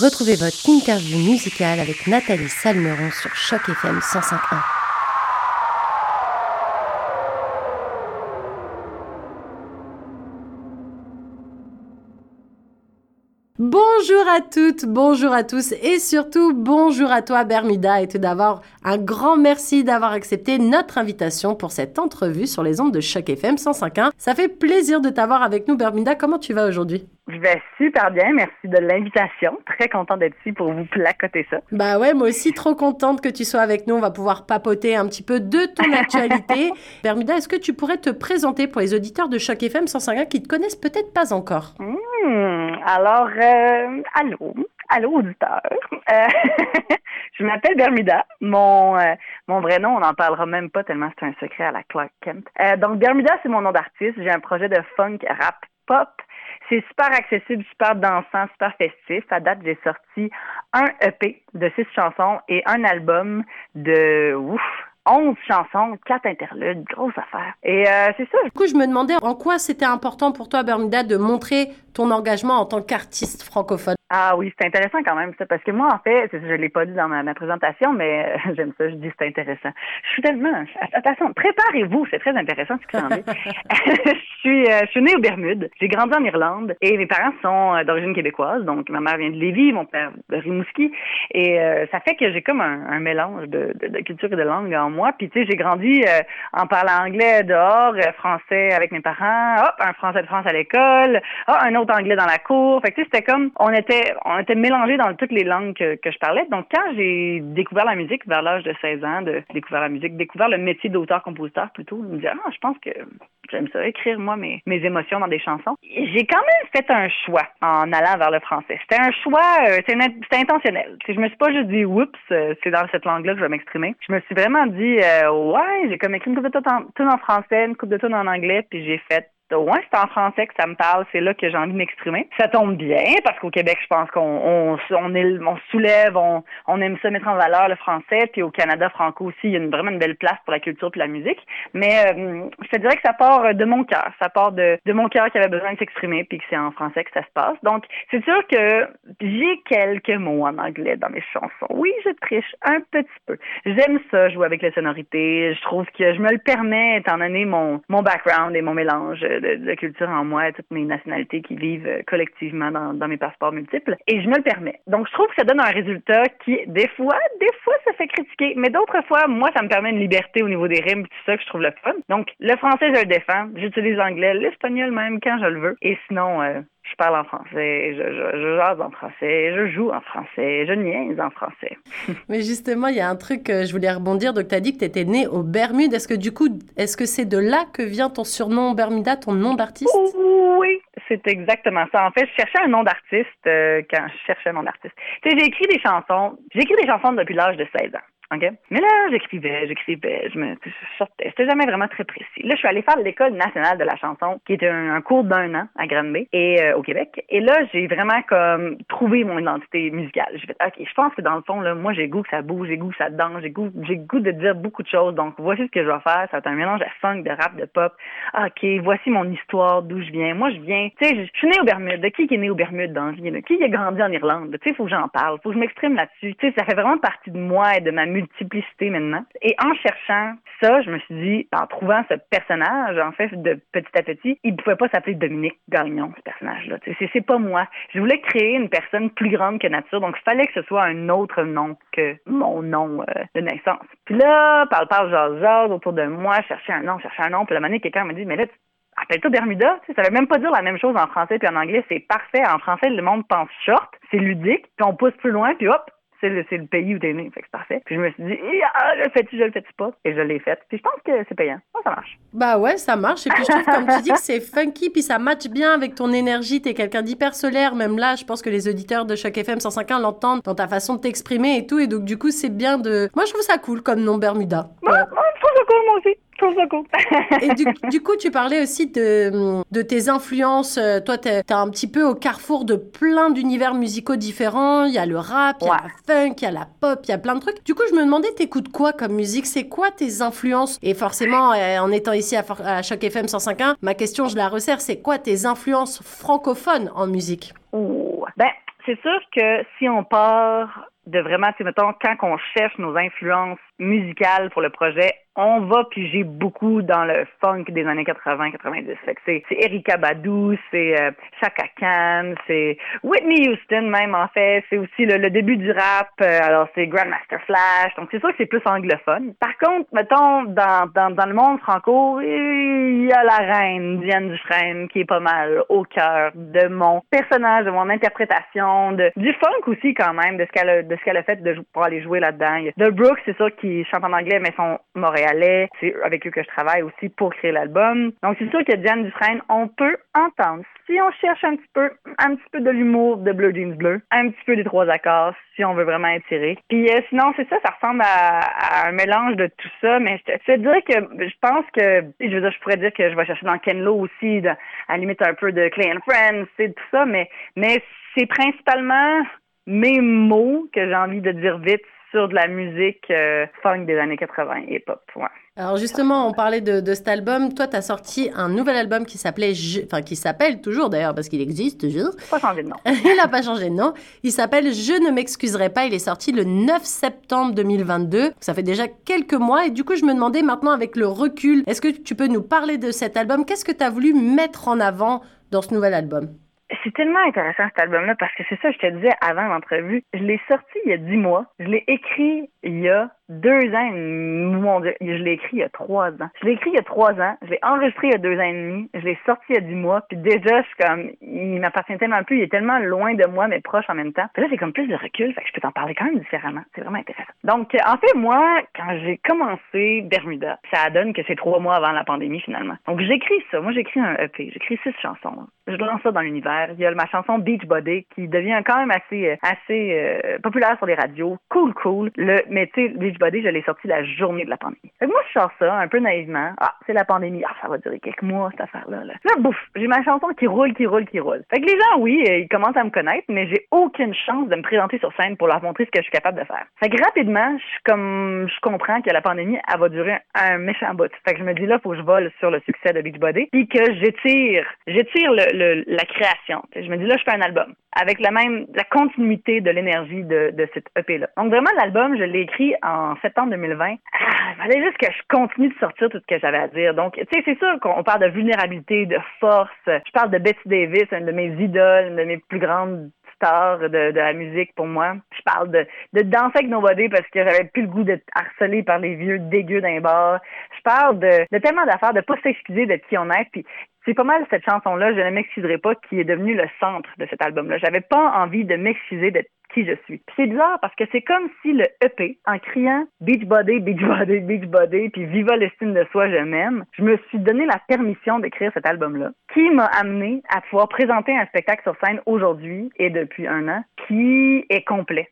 Retrouvez votre interview musicale avec Nathalie Salmeron sur Choc FM 105.1. Bonjour à toutes, bonjour à tous et surtout bonjour à toi Bermuda et tout d'abord un grand merci d'avoir accepté notre invitation pour cette entrevue sur les ondes de Choc FM 105.1. Ça fait plaisir de t'avoir avec nous Bermuda, comment tu vas aujourd'hui? Je vais super bien, merci de l'invitation. Très content d'être ici pour vous placoter ça. Bah ouais, moi aussi trop contente que tu sois avec nous. On va pouvoir papoter un petit peu de ton actualité. Bermuda, est-ce que tu pourrais te présenter pour les auditeurs de Choc FM 105.1 qui te connaissent peut-être pas encore? Hmm, Alors, euh, allô, allô auditeur. Euh, je m'appelle Bermuda. Mon euh, mon vrai nom, on n'en parlera même pas tellement c'est un secret à la Clark Kent. donc Bermuda, c'est mon nom d'artiste. J'ai un projet de funk rap c'est super accessible, super dansant, super festif. À date, j'ai sorti un EP de six chansons et un album de ouf, 11 chansons, quatre interludes, grosse affaire. Et euh, c'est ça. Du coup, je me demandais en quoi c'était important pour toi, Bermuda, de montrer ton engagement en tant qu'artiste francophone. Ah oui, c'est intéressant quand même ça, parce que moi, en fait, je l'ai pas dit dans ma, présentation, mais euh, j'aime ça, je dis c'est intéressant. Je suis tellement... Attention, préparez-vous, c'est très intéressant ce que vous en je, suis, euh, je suis née aux Bermudes, j'ai grandi en Irlande, et mes parents sont d'origine québécoise, donc ma mère vient de Lévis, mon père de Rimouski, et ça fait que j'ai comme un, mélange de, de, culture et de langue en moi, puis tu sais, j'ai grandi en parlant anglais dehors, français avec mes parents, hop, un français de France à l'école, hop, un autre anglais dans la cour, fait que tu sais, c'était comme, on était on était mélangés dans toutes les langues que, je parlais. Donc, quand j'ai découvert la musique vers l'âge de 16 ans, de découvrir la musique, découvert le métier d'auteur-compositeur plutôt, je me disais, ah, je pense que j'aime ça, écrire moi mes, mes émotions dans des chansons. J'ai quand même fait un choix en allant vers le français. C'était un choix, euh, c'était intentionnel. Je me suis pas juste dit, oups, euh, c'est dans cette langue-là que je vais m'exprimer. Je me suis vraiment dit, euh, ouais, j'ai comme écrit une coupe de tout en, en français, une coupe de tout en anglais, puis j'ai fait ouais, c'est en français que ça me parle, c'est là que j'ai envie de m'exprimer. Ça tombe bien parce qu'au Québec, je pense qu'on on, on, on soulève, on, on aime ça mettre en valeur le français, puis au Canada franco aussi, il y a une, vraiment une belle place pour la culture et la musique. Mais euh, je te dirais que ça part de mon cœur, ça part de, de mon cœur qui avait besoin de s'exprimer, puis que c'est en français que ça se passe. Donc, c'est sûr que j'ai quelques mots en anglais dans mes chansons. Oui, je triche un petit peu. J'aime ça, jouer avec les sonorités. Je trouve que je me le permets étant donné mon, mon background et mon mélange de, culture en moi, toutes mes nationalités qui vivent euh, collectivement dans, dans, mes passeports multiples. Et je me le permets. Donc, je trouve que ça donne un résultat qui, des fois, des fois, ça fait critiquer. Mais d'autres fois, moi, ça me permet une liberté au niveau des rimes, tout ça, que je trouve le fun. Donc, le français, je le défends. J'utilise l'anglais, l'espagnol même, quand je le veux. Et sinon, euh, je parle en français, je, je, jase en français, je joue en français, je niaise en français. Mais justement, il y a un truc, que je voulais rebondir. Donc, tu as dit que tu étais né au Bermudes. Est-ce que du coup, est-ce que c'est de là que vient ton surnom Bermuda, ton nom d'artiste? Oui, c'est exactement ça. En fait, je cherchais un nom d'artiste euh, quand je cherchais un nom d'artiste. Tu sais, j'ai écrit des chansons. J'ai écrit des chansons depuis l'âge de 16 ans. Mais là, j'écrivais, j'écrivais, je me sortais. C'était jamais vraiment très précis. Là, je suis allée faire l'École nationale de la chanson, qui était un, cours d'un an à Granby et euh, au Québec. Et là, j'ai vraiment comme trouvé mon identité musicale. J'ai fait, OK, je pense que dans le fond, là, moi, j'ai goût que ça bouge, j'ai goût que ça danse, j'ai goût, j'ai goût de dire beaucoup de choses. Donc, voici ce que je vais faire. Ça va être un mélange de funk, de rap, de pop. OK, voici mon histoire, d'où je viens. Moi, je viens, tu sais, je suis née aux Bermudes. De qui est né aux Bermudes dans la vie? Qui a grandi en Irlande? Tu sais, faut que j'en parle. Faut que je m'exprime là-dessus. Tu sais, ça fait vraiment partie de moi et de ma multiplicité maintenant. Et en cherchant ça, je me suis dit, en trouvant ce personnage, en fait, de petit à petit, il ne pouvait pas s'appeler Dominique Gagnon, ce personnage-là. C'est pas moi. Je voulais créer une personne plus grande que nature, donc il fallait que ce soit un autre nom que mon nom euh, de naissance. Puis là, parle, parle, jase, jase autour de moi, chercher un nom, chercher un nom. Puis la manière, quelqu'un m'a dit, mais là, appelle-toi Bermuda? Tu sais, ça veut même pas dire la même chose en français puis en anglais. C'est parfait. En français, le monde pense short, c'est ludique, puis on pousse plus loin, puis hop, c'est le, le, pays où t'es né. Fait que c'est parfait. Puis je me suis dit, ah, je le fais-tu, je le fais-tu pas? Et je l'ai fait. Puis je pense que c'est payant. ça marche. Bah ouais, ça marche. Et puis je trouve, comme tu dis, que c'est funky, puis ça match bien avec ton énergie. T'es quelqu'un d'hyper solaire. Même là, je pense que les auditeurs de chaque FM 105.1 l'entendent dans ta façon de t'exprimer et tout. Et donc, du coup, c'est bien de. Moi, je trouve ça cool comme nom Bermuda. Ouais, ouais je trouve ça cool, moi aussi. Et du, coup, tu parlais aussi de, de tes influences. Euh, toi, tu es, un petit peu au carrefour de plein d'univers musicaux différents. Il y a le rap, il y a la funk, il y a la pop, il y a plein de trucs. Du coup, je me demandais, t'écoutes quoi comme musique? C'est quoi tes influences? Et forcément, euh, en étant ici à, à Choc FM 105.1, ma question, je la resserre, c'est quoi tes influences francophones en musique? Ouh, ben, c'est sûr que si on part de vraiment, tu mettons, quand on cherche nos influences musicales pour le projet, on va piger beaucoup dans le funk des années 80-90. c'est, c'est Erika Badu, c'est euh, Chaka Khan, c'est Whitney Houston même en fait. C'est aussi le, début du rap. Euh, alors c'est Grandmaster Flash. Donc c'est sûr que c'est plus anglophone. Par contre, mettons dans, dans, dans le monde franco, il y a la reine Diane Dufresne qui est pas mal au cœur de mon personnage, de mon interprétation, de du funk aussi quand même, de ce qu'elle a, de ce qu'elle a fait de, pour aller jouer là-dedans. De Brooks, c'est sûr qu'il chante en anglais mais son montréalais c'est avec eux que je travaille aussi pour créer l'album. Donc c'est sûr que Diane Dufresne, on peut entendre. Si on cherche un petit peu, un petit peu de l'humour de Bleu Jeans Bleu, un petit peu des trois accords, si on veut vraiment étirer. Puis euh, sinon, c'est ça, ça ressemble à, un mélange de tout ça, mais je te, dirais que je pense que, je veux dire, je pourrais dire que je vais chercher dans Ken Lo aussi, à la limite un peu de Clay and Friends, c'est tout ça, mais, mais c'est principalement mes mots que j'ai envie de dire vite sur de la musique euh, funk des années 80 et pop. Ouais. Alors justement, on parlait de, de cet album. Toi, tu as sorti un nouvel album qui s'appelait, enfin qui s'appelle toujours d'ailleurs parce qu'il existe toujours. Pas changé de nom. il n'a pas changé de nom. Il s'appelle Je ne m'excuserai pas. Il est sorti le 9 septembre 2022. Ça fait déjà quelques mois et du coup, je me demandais maintenant avec le recul, est-ce que tu peux nous parler de cet album? Qu'est-ce que tu as voulu mettre en avant dans ce nouvel album? C'est tellement intéressant cet album-là parce que c'est ça, je te disais avant l'entrevue. Je l'ai sorti il y a dix mois. Je l'ai écrit il y a deux ans, mon Dieu, je l'ai écrit il y a trois ans. Je l'ai écrit il y a trois ans, je l'ai enregistré il y a deux ans et demi, je l'ai sorti il y a dix mois, puis déjà, je suis comme, il m'appartient tellement plus, il est tellement loin de moi, mais proche en même temps. Puis là, j'ai comme plus de recul, fait que je peux t'en parler quand même différemment. C'est vraiment intéressant. Donc, en fait, moi, quand j'ai commencé Bermuda, ça donne que c'est trois mois avant la pandémie, finalement. Donc, j'écris ça. Moi, j'écris un EP. J'écris six chansons. Je lance ça dans l'univers. Il y a ma chanson Beach Body qui devient quand même assez, assez euh, populaire sur les radios. Cool, cool. Le, mais tu sais, Beach Je l'ai sorti la journée de la pandémie. Fait moi, je sors ça un peu naïvement. Ah, c'est la pandémie. Ah, ça va durer quelques mois, cette affaire-là. Là, là j'ai ma chanson qui roule, qui roule, qui roule. Fait que les gens, oui, euh, ils commencent à me connaître, mais j'ai aucune chance de me présenter sur scène pour leur montrer ce que je suis capable de faire. Fait que rapidement, je comme, je comprends que la pandémie, elle va durer un méchant bout. Fait que je me dis là, faut que je vole sur le succès de Beachbody, puis que j'étire, j'étire le, la création. je me dis là, je fais un album avec la même, la continuité de l'énergie de, de cette EP-là. Donc vraiment, l'album, je l'ai écrit en septembre 2020. Ah, il fallait juste que je continue de sortir tout ce que j'avais à dire. Donc, tu sais, c'est sûr qu'on parle de vulnérabilité, de force. Je parle de Betty Davis, une de mes idoles, une de mes plus grandes stars de, la musique pour moi. Je parle de, de danser avec Nobody parce que j'avais plus le goût d'être harcelé par les vieux dégueux d'un bar. Je parle de, de tellement d'affaires, de pas s'excuser d'être qui on est. Puis c'est pas mal cette chanson-là, Je ne m'excuserai pas, qui est devenue le centre de cet album-là. J'avais pas envie de m'excuser d'être qui je suis. c'est bizarre parce que c'est comme si le EP, en criant Beach Body, Beach Body, Beach Body, puis Viva l'estime de soi, je m'aime, je me suis donné la permission d'écrire cet album-là, qui m'a amené à pouvoir présenter un spectacle sur scène aujourd'hui et depuis un an, qui est complet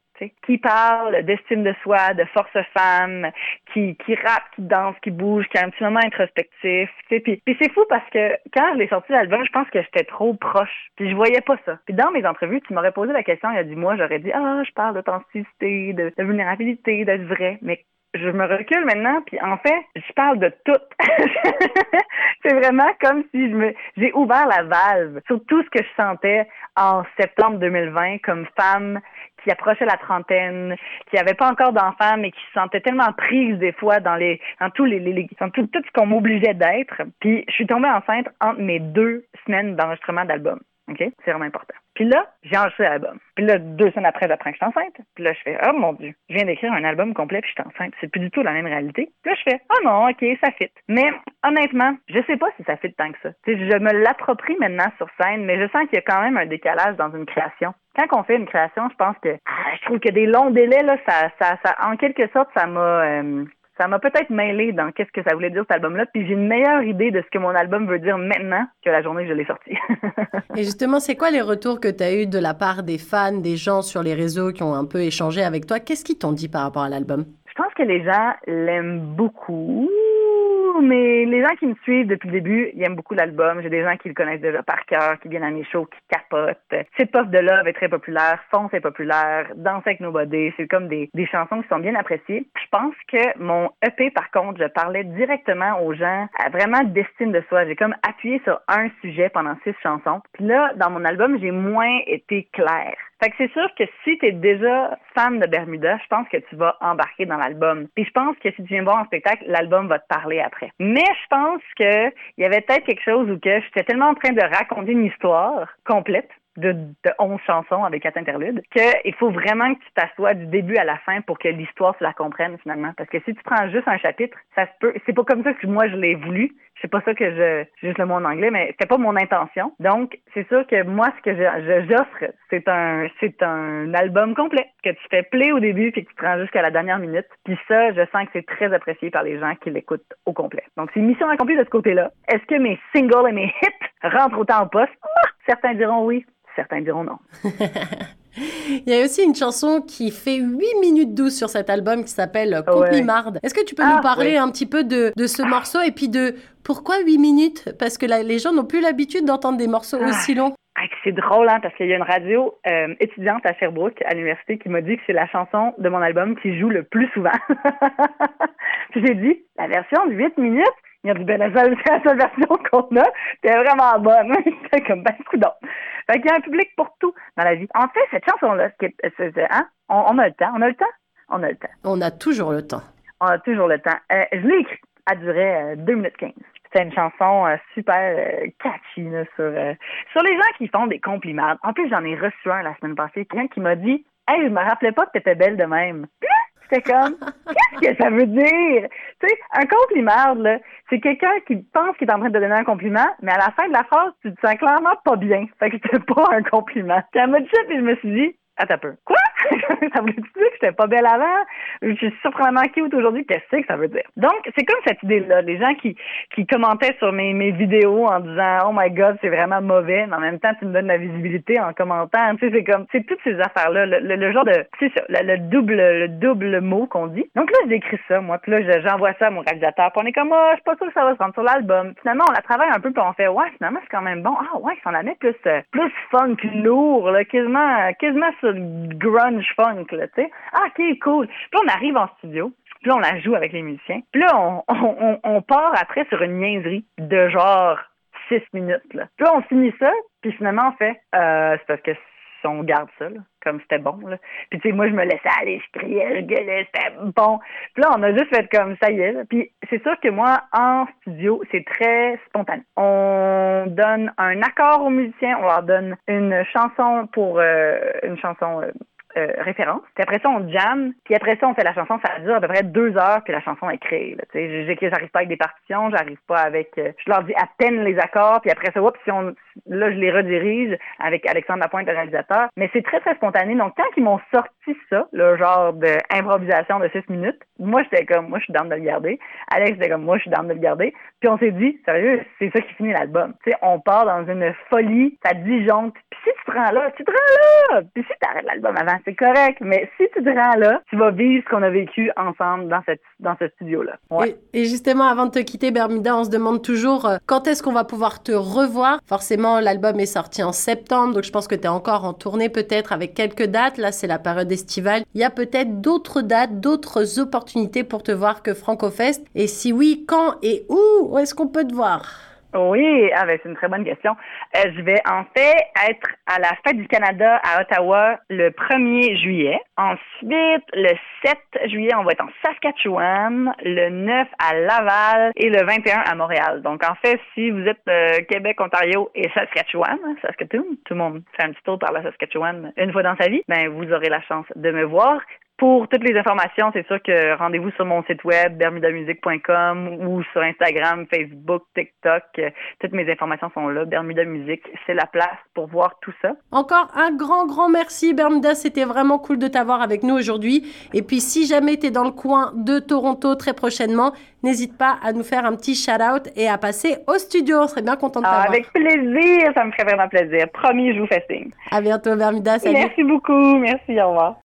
qui parle d'estime de soi, de force femme, qui, qui rappe, qui danse, qui bouge, qui a un petit moment introspectif. Puis, c'est fou parce que quand je l'ai sorti l'album, je pense que j'étais trop proche. Puis je voyais pas ça. Puis dans mes entrevues, tu m'aurais posé la question il y a dix mois, j'aurais dit Ah, je parle d'authenticité, de, de vulnérabilité, d'être vrai. Mais je me recule maintenant, puis en fait, je parle de tout. c'est vraiment comme si je me, j'ai ouvert la valve sur tout ce que je sentais en septembre 2020 comme femme qui approchait la trentaine, qui n'avait pas encore d'enfants, mais qui se sentait tellement prise des fois dans les, dans tous les, les dans tout, tout ce qu'on m'obligeait d'être. Puis je suis tombée enceinte entre mes deux semaines d'enregistrement d'album. OK? C'est vraiment important. Puis là, j'ai enregistré l'album. Puis là, deux semaines après, j'apprends que je suis enceinte. Puis là, je fais, oh mon Dieu, je viens d'écrire un album complet puis je suis enceinte. C'est plus du tout la même réalité. Puis là, je fais, oh non, OK, ça fit. Mais honnêtement, je sais pas si ça fit tant que ça. sais, je me l'approprie maintenant sur scène, mais je sens qu'il y a quand même un décalage dans une création. Quand on fait une création, je pense que ah, je trouve que des longs délais, là, ça, ça, ça en quelque sorte, ça m'a euh, ça m'a peut-être mêlé dans qu'est-ce que ça voulait dire cet album-là, puis j'ai une meilleure idée de ce que mon album veut dire maintenant que la journée que je l'ai sorti. Et justement, c'est quoi les retours que tu as eu de la part des fans, des gens sur les réseaux qui ont un peu échangé avec toi? Qu'est-ce qu'ils t'ont dit par rapport à l'album? Je pense que les gens l'aiment beaucoup mais les gens qui me suivent depuis le début, ils aiment beaucoup l'album. J'ai des gens qui le connaissent déjà par cœur, qui viennent à mes shows, qui capotent. C'est Puff de Love est très populaire, Fonce est populaire, Danse avec Nobody, c'est comme des, des chansons qui sont bien appréciées. Je pense que mon EP, par contre, je parlais directement aux gens, à vraiment d'estime de soi. J'ai comme appuyé sur un sujet pendant six chansons. Puis là, dans mon album, j'ai moins été claire. Fait que c'est sûr que si tu es déjà fan de Bermuda, je pense que tu vas embarquer dans l'album. Puis je pense que si tu viens voir un spectacle, l'album va te parler après. Mais je pense que il y avait peut-être quelque chose où que j'étais tellement en train de raconter une histoire complète de, de 11 chansons avec quatre interludes, qu'il faut vraiment que tu t'assoies du début à la fin pour que l'histoire, tu la comprennes finalement. Parce que si tu prends juste un chapitre, ça se peut. C'est pas comme ça que moi je l'ai voulu. C'est pas ça que je, juste le mot en anglais, mais c'était pas mon intention. Donc, c'est sûr que moi, ce que j'offre, c'est un, c'est un album complet que tu fais play au début puis que tu prends jusqu'à la dernière minute. Puis ça, je sens que c'est très apprécié par les gens qui l'écoutent au complet. Donc, c'est mission accomplie de ce côté-là. Est-ce que mes singles et mes hits rentrent autant en poste? Ah! certains diront oui, certains diront non. Il y a aussi une chanson qui fait 8 minutes 12 sur cet album qui s'appelle Complimarde. Est-ce que tu peux nous ah, parler un petit peu de, de ce morceau et puis de pourquoi 8 minutes? Parce que les gens n'ont plus l'habitude d'entendre des morceaux ah. aussi longs. Ah, c'est drôle, hein, parce qu'il y a une radio euh, étudiante à Sherbrooke, à l'université, qui m'a dit que c'est la chanson de mon album qui joue le plus souvent. Puis j'ai dit, la version de 8 minutes, il y a du ben, c'est la seule version qu'on a, c'est vraiment bonne. c'est comme, ben, coudon. Fait qu'il y a un public pour tout dans la vie. En fait, cette chanson-là, hein, on, a le temps, on a le temps, on a le temps. On a toujours le temps. On a toujours le temps. Euh, je l'ai écrit, elle durait 2 minutes 15. C'est une chanson euh, super euh, catchy sur, sur les gens qui font des compliments. En plus, j'en ai reçu un la semaine passée, quelqu'un qui m'a dit Hey, je me rappelais pas que t'étais belle de même. C'était comme, qu'est-ce que ça veut dire? Tu sais, un compliment, là, c'est quelqu'un qui pense qu'il est en train de donner un compliment, mais à la fin de la phrase, tu te sens clairement pas bien. Fait que c'était pas un compliment. Puis elle m'a dit ça, puis je me suis dit, Attends un peu. Quoi? ça voulait dire que j'étais pas belle avant? Je suis surprenamment cute aujourd'hui. Qu'est-ce que ça veut dire? Donc, c'est comme cette idée-là. Les gens qui, qui commentaient sur mes, mes vidéos en disant, oh my god, c'est vraiment mauvais, mais en même temps, tu me donnes la visibilité en commentant. Tu sais, c'est comme, c'est toutes ces affaires-là. Le, genre de, tu sais, le, le, double, le double mot qu'on dit. Donc là, j'écris ça, moi. Puis là, j'envoie ça à mon réalisateur. Puis on est comme, oh, je suis pas sûre que ça va se rendre sur l'album. Finalement, on la travaille un peu, puis on fait, ouais, finalement, c'est quand même bon. Ah, ouais, ça en avait plus, euh, plus funk, lourd, là, quasiment, quasiment grunge funk, là, tu sais. Ah, ok, cool. Puis on arrive en studio. Puis on la joue avec les musiciens. Puis là, on, on, on part après sur une niaiserie de genre six minutes. Là. Puis là, on finit ça, puis finalement, on fait euh, c'est parce que on garde ça, comme c'était bon. Puis tu sais, moi, je me laissais aller, je criais, je gueulais, c'était bon. Puis là, on a juste fait comme ça y est. Puis c'est sûr que moi, en studio, c'est très spontané. On donne un accord aux musiciens, on leur donne une chanson pour euh, une chanson euh, euh, référence. Puis après ça, on jam. Puis après ça, on fait la chanson. Ça dure à peu près deux heures que la chanson est créée. J'arrive pas avec des partitions, j'arrive pas avec... Euh, je leur dis à peine les accords. Puis après ça, oups, si on, là, je les redirige avec Alexandre Lapointe, le réalisateur. Mais c'est très, très spontané. Donc, quand ils m'ont sorti ça, le genre d'improvisation de six minutes, moi, j'étais comme, moi, je suis dans de le garder. Alex était comme, moi, je suis dans de le garder. Puis on s'est dit, sérieux, c'est ça qui finit l'album. On part dans une folie, ça disjoncte. Te rends là, tu te rends là. Puis si tu arrêtes l'album avant, c'est correct. Mais si tu te rends là, tu vas vivre ce qu'on a vécu ensemble dans cette dans ce studio-là. Ouais. Et, justement, avant de te quitter, Bermuda, on se demande toujours euh, quand est-ce qu'on va pouvoir te revoir? Forcément, l'album est sorti en septembre, donc je pense que tu es encore en tournée peut-être avec quelques dates. Là, c'est la période estivale. Il y a peut-être d'autres dates, d'autres opportunités pour te voir que FrancoFest. Et si oui, quand et où est-ce qu'on peut te voir? Oui, ah ben, c'est une très bonne question. Euh, je vais en fait être à la Fête du Canada à Ottawa le 1er juillet. Ensuite, le 7 juillet, on va être en Saskatchewan, le 9 à Laval et le 21 à Montréal. Donc en fait, si vous êtes euh, Québec, Ontario et Saskatchewan, Saskatoon, tout le monde fait un petit tour par la Saskatchewan une fois dans sa vie, ben vous aurez la chance de me voir. Pour toutes les informations, c'est sûr que rendez-vous sur mon site web bermudamusique.com ou sur Instagram, Facebook, TikTok. Toutes mes informations sont là. Bermuda Musique, c'est la place pour voir tout ça. Encore un grand, grand merci Bermuda. C'était vraiment cool de t'avoir avec nous aujourd'hui. Et puis si jamais tu es dans le coin de Toronto très prochainement, n'hésite pas à nous faire un petit shout-out et à passer au studio. On serait bien content de ah, t'avoir. avec plaisir, ça me ferait vraiment plaisir. Promis, je vous fais signe. À bientôt Bermuda. Salut. Merci beaucoup. Merci, au revoir.